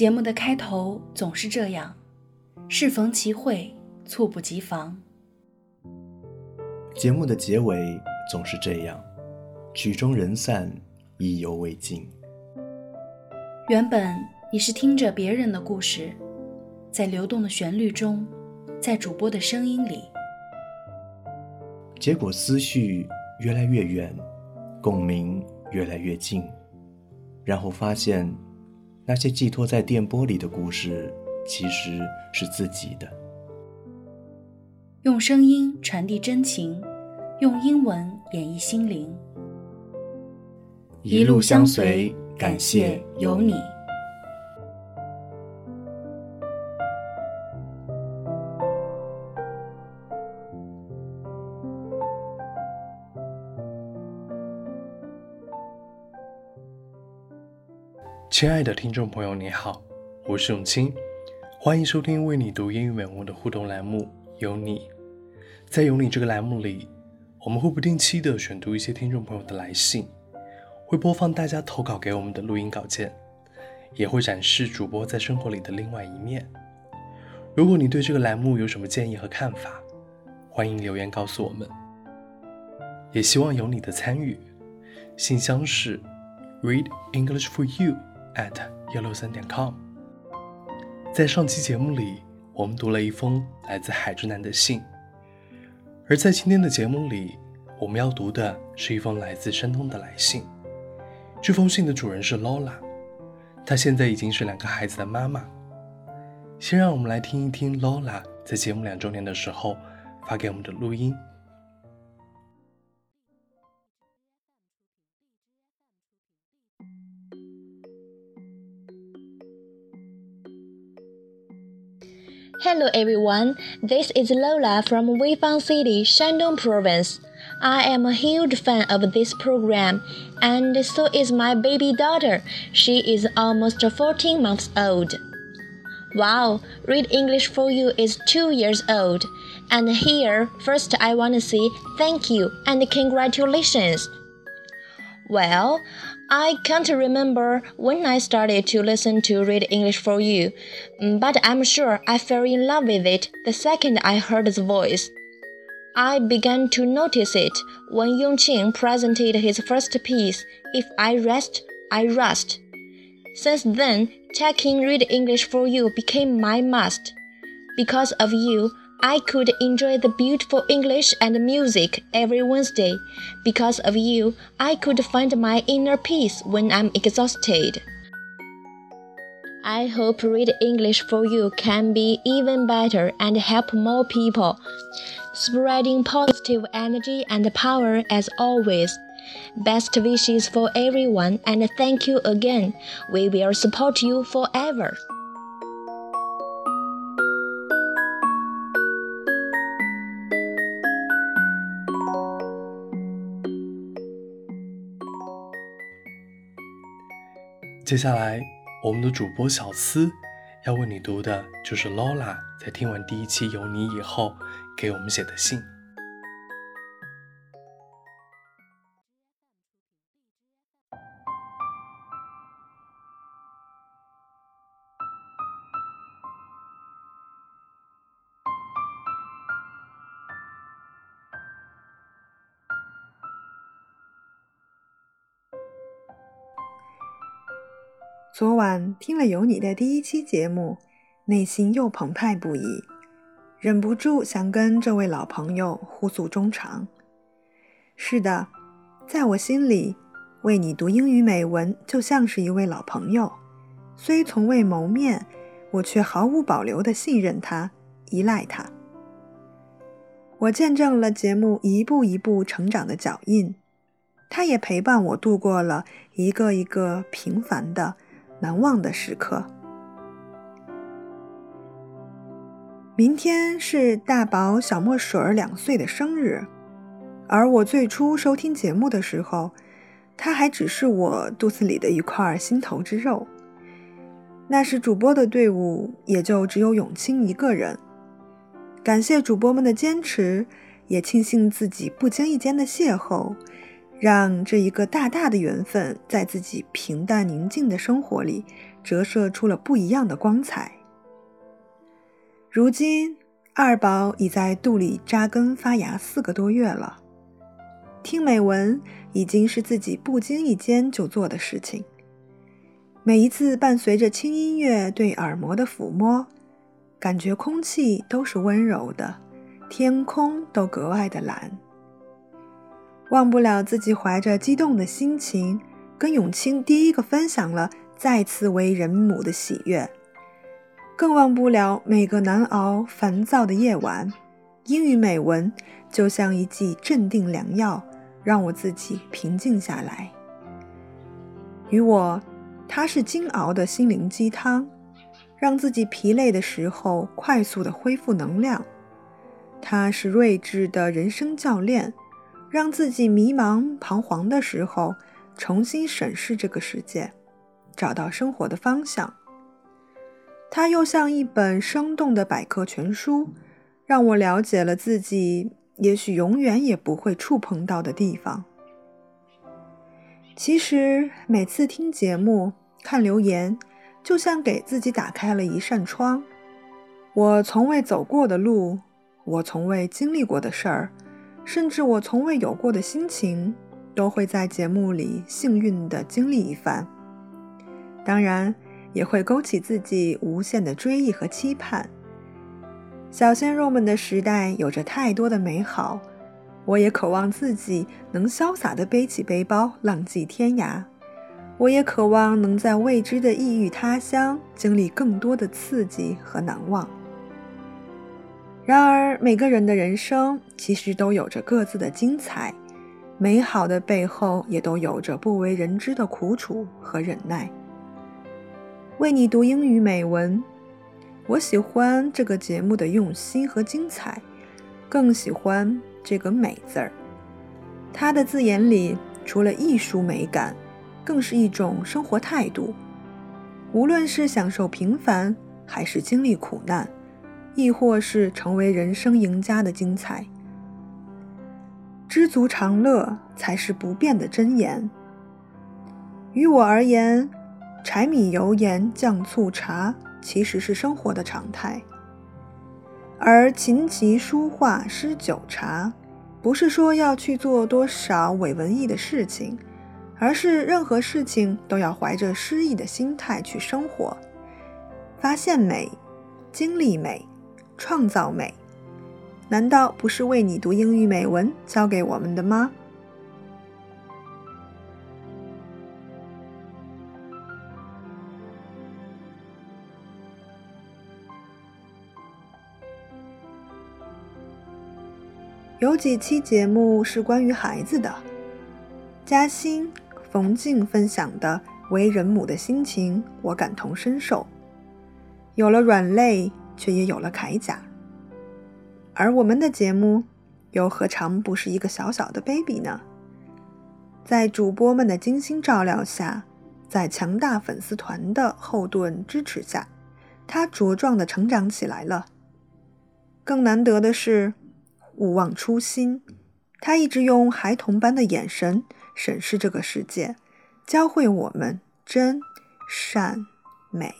节目的开头总是这样，适逢其会，猝不及防。节目的结尾总是这样，曲终人散，意犹未尽。原本你是听着别人的故事，在流动的旋律中，在主播的声音里，结果思绪越来越远，共鸣越来越近，然后发现，那些寄托在电波里的故事，其实是自己的。用声音传递真情，用英文演绎心灵，一路相随。感谢有你，亲爱的听众朋友，你好，我是永清，欢迎收听为你读英语美文的互动栏目《有你》。在《有你》这个栏目里，我们会不定期的选读一些听众朋友的来信。会播放大家投稿给我们的录音稿件，也会展示主播在生活里的另外一面。如果你对这个栏目有什么建议和看法，欢迎留言告诉我们。也希望有你的参与。信箱是 readenglishforyou at 幺六三点 com。在上期节目里，我们读了一封来自海之南的信，而在今天的节目里，我们要读的是一封来自山东的来信。这封信的主人是 Lola，她现在已经是两个孩子的妈妈。先让我们来听一听 Lola 在节目两周年的时候发给我们的录音。Hello everyone, this is Lola from Weifang City, Shandong Province. I am a huge fan of this program, and so is my baby daughter. She is almost 14 months old. Wow, Read English for You is two years old. And here, first I want to say thank you and congratulations. Well, I can't remember when I started to listen to Read English for You, mm, but I'm sure I fell in love with it the second I heard the voice. I began to notice it when Yongqing presented his first piece, If I Rest, I Rust. Since then, checking Read English for You became my must. Because of you, I could enjoy the beautiful English and music every Wednesday. Because of you, I could find my inner peace when I'm exhausted. I hope Read English for You can be even better and help more people spreading positive energy and power as always. Best wishes for everyone and thank you again. We will support you forever. 接下来，我们的主播小思要为你读的就是劳拉在听完第一期《有你》以后给我们写的信。昨晚听了有你的第一期节目，内心又澎湃不已。忍不住想跟这位老朋友互诉衷肠。是的，在我心里，为你读英语美文就像是一位老朋友，虽从未谋面，我却毫无保留地信任他，依赖他。我见证了节目一步一步成长的脚印，他也陪伴我度过了一个一个平凡的、难忘的时刻。明天是大宝小墨水儿两岁的生日，而我最初收听节目的时候，他还只是我肚子里的一块心头之肉。那时主播的队伍也就只有永清一个人。感谢主播们的坚持，也庆幸自己不经意间的邂逅，让这一个大大的缘分在自己平淡宁静的生活里折射出了不一样的光彩。如今，二宝已在肚里扎根发芽四个多月了，听美文已经是自己不经意间就做的事情。每一次伴随着轻音乐对耳膜的抚摸，感觉空气都是温柔的，天空都格外的蓝。忘不了自己怀着激动的心情，跟永清第一个分享了再次为人母的喜悦。更忘不了每个难熬、烦躁的夜晚，英语美文就像一剂镇定良药，让我自己平静下来。与我，它是精熬的心灵鸡汤，让自己疲累的时候快速的恢复能量；它是睿智的人生教练，让自己迷茫彷徨的时候重新审视这个世界，找到生活的方向。它又像一本生动的百科全书，让我了解了自己也许永远也不会触碰到的地方。其实每次听节目、看留言，就像给自己打开了一扇窗。我从未走过的路，我从未经历过的事儿，甚至我从未有过的心情，都会在节目里幸运地经历一番。当然。也会勾起自己无限的追忆和期盼。小鲜肉们的时代有着太多的美好，我也渴望自己能潇洒地背起背包，浪迹天涯。我也渴望能在未知的异域他乡经历更多的刺激和难忘。然而，每个人的人生其实都有着各自的精彩，美好的背后也都有着不为人知的苦楚和忍耐。为你读英语美文，我喜欢这个节目的用心和精彩，更喜欢这个“美”字儿。它的字眼里，除了艺术美感，更是一种生活态度。无论是享受平凡，还是经历苦难，亦或是成为人生赢家的精彩，知足常乐才是不变的真言。于我而言。柴米油盐酱醋茶其实是生活的常态，而琴棋书画诗酒茶，不是说要去做多少伪文艺的事情，而是任何事情都要怀着诗意的心态去生活，发现美，经历美，创造美，难道不是为你读英语美文教给我们的吗？有几期节目是关于孩子的，嘉欣、冯静分享的为人母的心情，我感同身受。有了软肋，却也有了铠甲。而我们的节目，又何尝不是一个小小的 baby 呢？在主播们的精心照料下，在强大粉丝团的后盾支持下，他茁壮地成长起来了。更难得的是。勿忘初心，他一直用孩童般的眼神审视这个世界，教会我们真、善、美。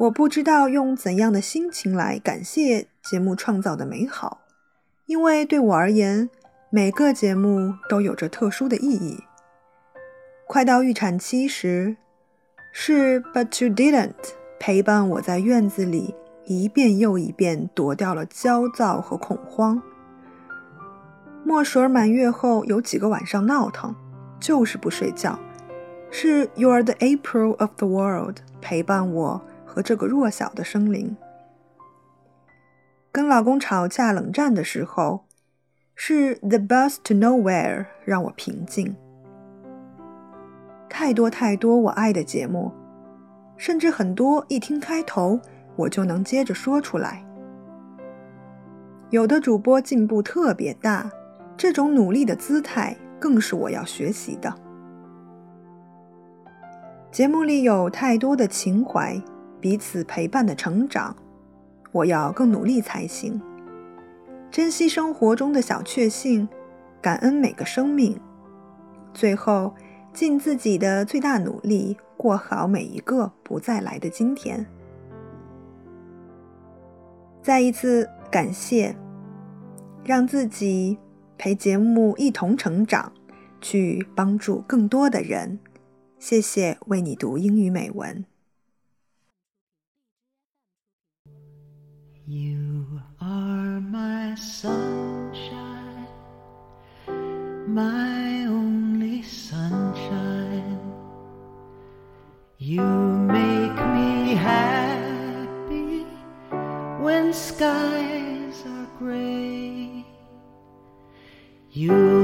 我不知道用怎样的心情来感谢节目创造的美好，因为对我而言，每个节目都有着特殊的意义。快到预产期时，是 But you didn't 陪伴我在院子里。一遍又一遍躲掉了焦躁和恐慌。墨水满月后有几个晚上闹腾，就是不睡觉。是 You're the April of the world 陪伴我和这个弱小的生灵。跟老公吵架冷战的时候，是 The bus to nowhere 让我平静。太多太多我爱的节目，甚至很多一听开头。我就能接着说出来。有的主播进步特别大，这种努力的姿态更是我要学习的。节目里有太多的情怀，彼此陪伴的成长，我要更努力才行。珍惜生活中的小确幸，感恩每个生命。最后，尽自己的最大努力，过好每一个不再来的今天。再一次感谢，让自己陪节目一同成长，去帮助更多的人。谢谢为你读英语美文。You are my sunshine, my only sunshine. You make me happy when skies are gray. You'll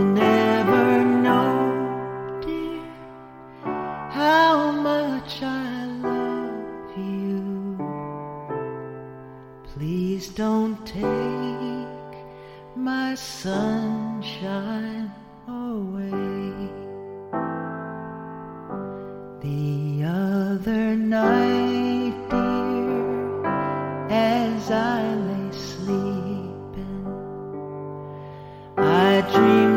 dream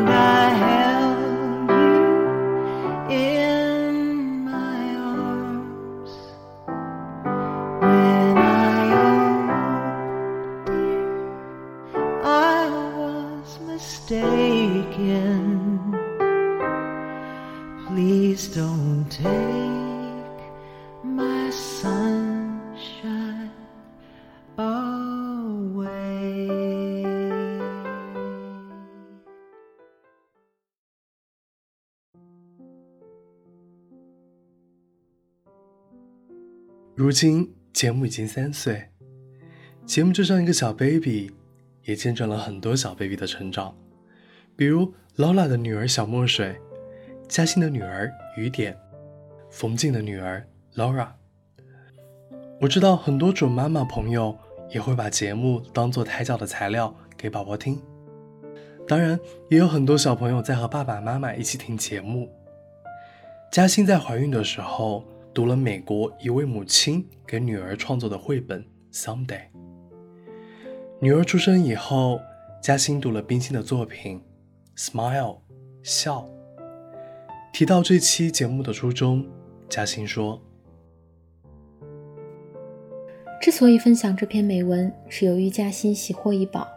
如今节目已经三岁，节目就像一个小 baby，也见证了很多小 baby 的成长，比如劳拉的女儿小墨水，嘉欣的女儿雨点，冯静的女儿 Laura。我知道很多准妈妈朋友也会把节目当做胎教的材料给宝宝听，当然也有很多小朋友在和爸爸妈妈一起听节目。嘉欣在怀孕的时候。读了美国一位母亲给女儿创作的绘本《Someday》。女儿出生以后，嘉欣读了冰心的作品《Smile》，笑。提到这期节目的初衷，嘉欣说：“之所以分享这篇美文，是由于嘉欣喜获一宝。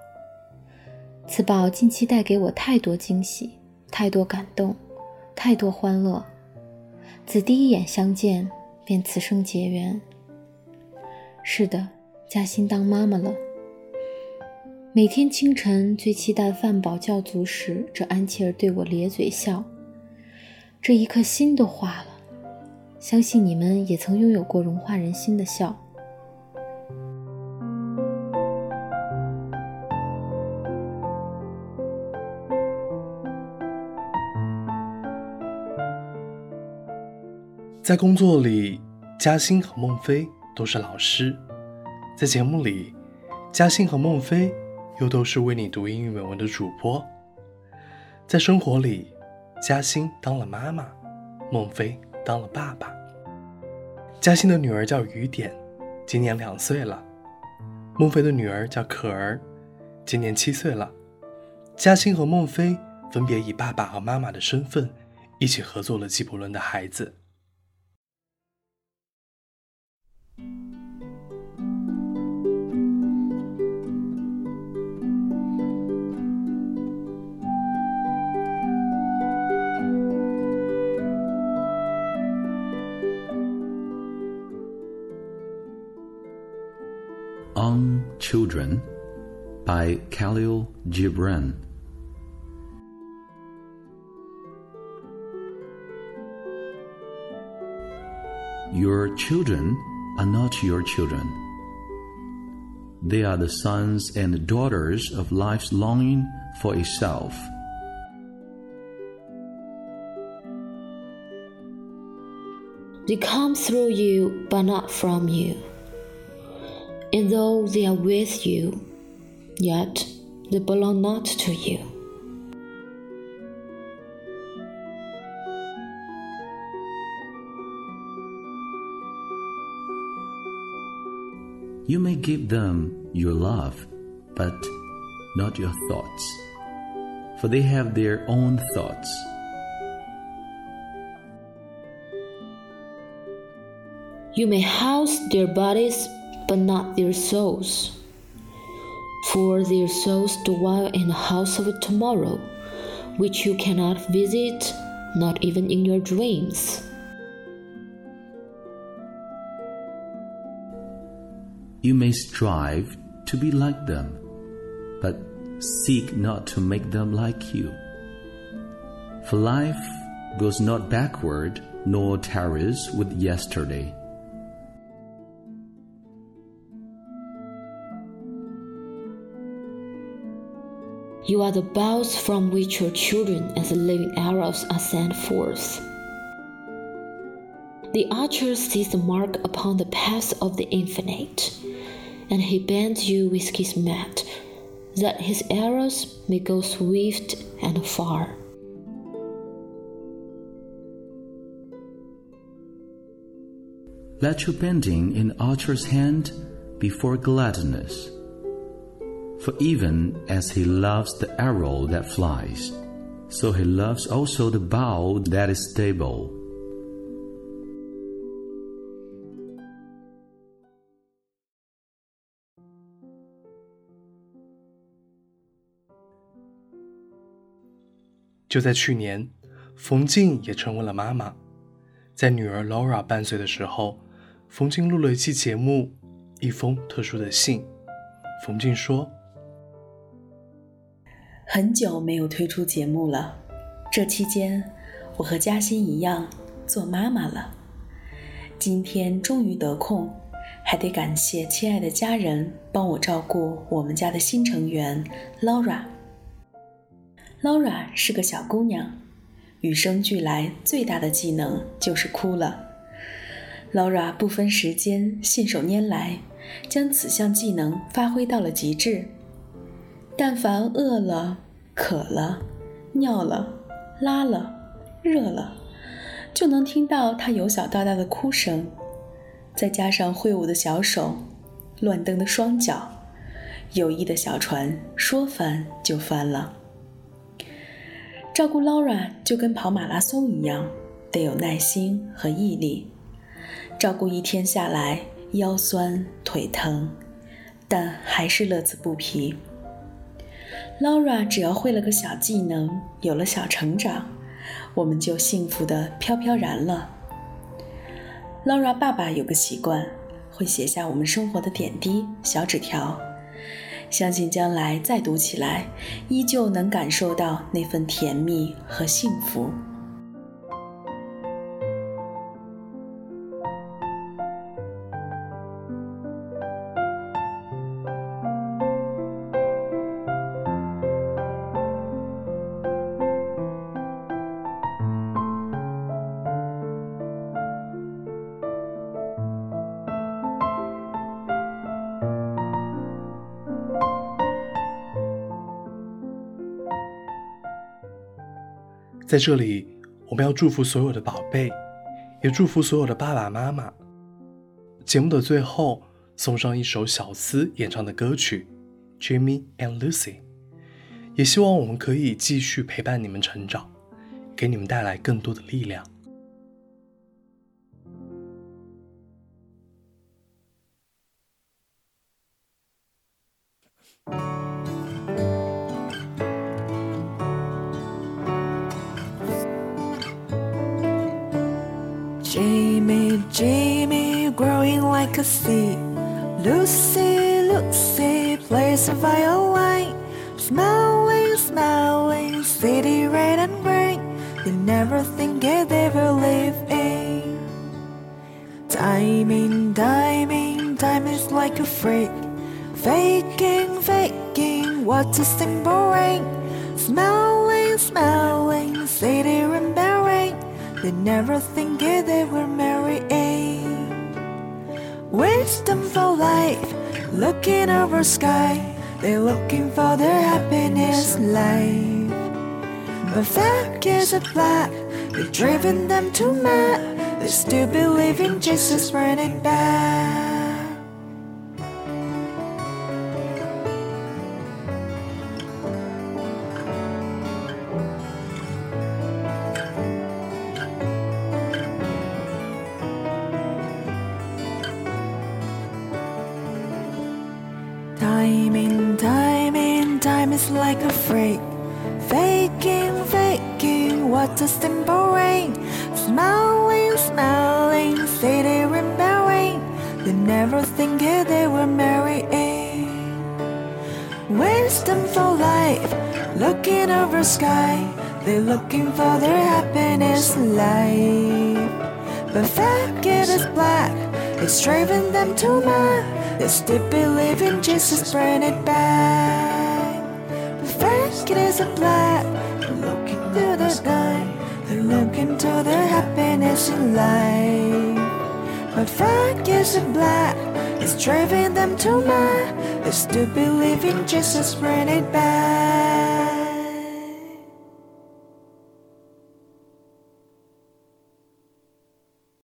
此宝近期带给我太多惊喜，太多感动，太多欢乐。”自第一眼相见，便此生结缘。是的，嘉欣当妈妈了。每天清晨最期待饭饱教足时，这安琪儿对我咧嘴笑。这一刻心都化了。相信你们也曾拥有过融化人心的笑。在工作里，嘉欣和孟非都是老师；在节目里，嘉欣和孟非又都是为你读英语美文的主播。在生活里，嘉欣当了妈妈，孟非当了爸爸。嘉欣的女儿叫雨点，今年两岁了；孟非的女儿叫可儿，今年七岁了。嘉欣和孟非分别以爸爸和妈妈的身份，一起合作了纪伯伦的孩子。By Khalil Gibran. Your children are not your children. They are the sons and daughters of life's longing for itself. They come through you, but not from you. And though they are with you, yet they belong not to you. You may give them your love, but not your thoughts, for they have their own thoughts. You may house their bodies, but not their souls. For their souls dwell in the house of tomorrow, which you cannot visit, not even in your dreams. You may strive to be like them, but seek not to make them like you. For life goes not backward nor tarries with yesterday. You are the bows from which your children as living arrows are sent forth. The archer sees the mark upon the path of the infinite, and he bends you with his mat, that his arrows may go swift and far. Let your bending in archer's hand be for gladness. For even as he loves the arrow that flies, so he loves also the bow that is stable. 就在去年，冯静也成为了妈妈。在女儿 Laura 半岁的时候，冯静录了一期节目，一封特殊的信。冯静说：“很久没有推出节目了，这期间我和嘉欣一样做妈妈了。今天终于得空，还得感谢亲爱的家人帮我照顾我们家的新成员 Laura。Laura 是个小姑娘，与生俱来最大的技能就是哭了。Laura 不分时间，信手拈来，将此项技能发挥到了极致。但凡饿了、渴了、尿了、拉了、热了，就能听到他由小到大的哭声，再加上挥舞的小手、乱蹬的双脚，友谊的小船说翻就翻了。照顾 Laura 就跟跑马拉松一样，得有耐心和毅力。照顾一天下来，腰酸腿疼，但还是乐此不疲。Laura 只要会了个小技能，有了小成长，我们就幸福的飘飘然了。Laura 爸爸有个习惯，会写下我们生活的点滴小纸条。相信将来再读起来，依旧能感受到那份甜蜜和幸福。在这里，我们要祝福所有的宝贝，也祝福所有的爸爸妈妈。节目的最后，送上一首小思演唱的歌曲《Jimmy and Lucy》，也希望我们可以继续陪伴你们成长，给你们带来更多的力量。Like a seed. Lucy, Lucy, plays a violin. Smiling, smiling, city red and green. They never think it ever live in. Timing, time is like a freak. Faking, faking, what's a simple ring? Smiling, smiling, city remembering. They never think it they were marrying. Wisdom for life, looking over sky. They're looking for their happiness life. But fact is a fact, they've driven them to mad. They still believe in Jesus running back. Wisdom for life, looking over sky. They're looking for their happiness in life. But fact it is black, it's driving them to mad. They still believe in Jesus, bring it back. But fact it is a black, looking through the night. They're looking to their happiness in life. But fact is a black, it's driving them to mad. I still believe in Jesus, bring it back.